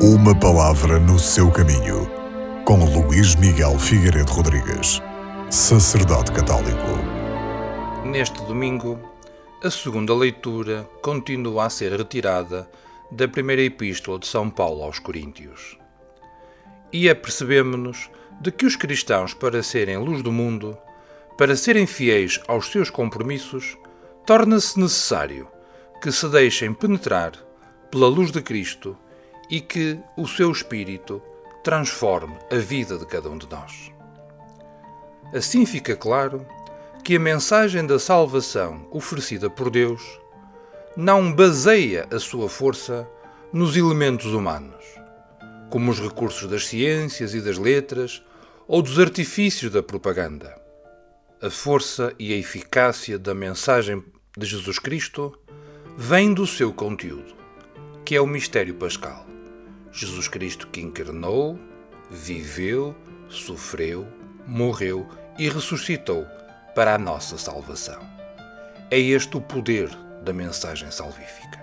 Uma palavra no seu caminho, com Luís Miguel Figueiredo Rodrigues, sacerdote católico. Neste domingo, a segunda leitura continua a ser retirada da primeira epístola de São Paulo aos Coríntios. E apercebemos-nos de que os cristãos, para serem luz do mundo, para serem fiéis aos seus compromissos, torna-se necessário que se deixem penetrar pela luz de Cristo e que o seu Espírito transforme a vida de cada um de nós. Assim fica claro que a mensagem da salvação oferecida por Deus não baseia a sua força nos elementos humanos, como os recursos das ciências e das letras ou dos artifícios da propaganda. A força e a eficácia da mensagem de Jesus Cristo vem do seu conteúdo, que é o mistério pascal. Jesus Cristo que encarnou, viveu, sofreu, morreu e ressuscitou para a nossa salvação. É este o poder da mensagem salvífica.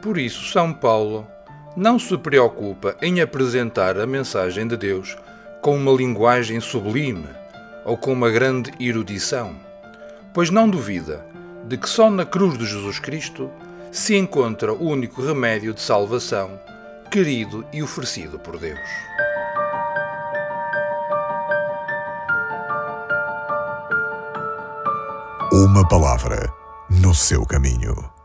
Por isso, São Paulo não se preocupa em apresentar a mensagem de Deus com uma linguagem sublime ou com uma grande erudição, pois não duvida de que só na cruz de Jesus Cristo se encontra o único remédio de salvação querido e oferecido por Deus. Uma palavra no seu caminho.